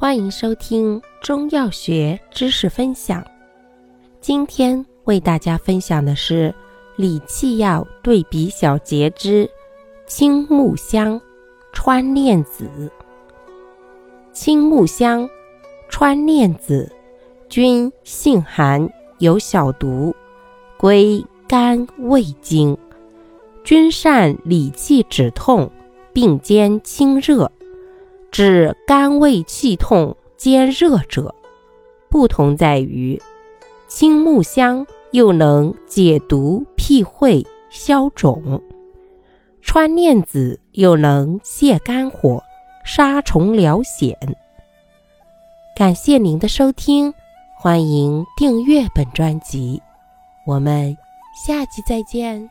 欢迎收听中药学知识分享。今天为大家分享的是理气药对比小节之青木香、川链子。青木香、川链子均性寒，有小毒，归肝胃经，均善理气止痛，并兼清热。治肝胃气痛兼热者，不同在于青木香又能解毒辟秽消肿，川链子又能泻肝火杀虫疗癣。感谢您的收听，欢迎订阅本专辑，我们下期再见。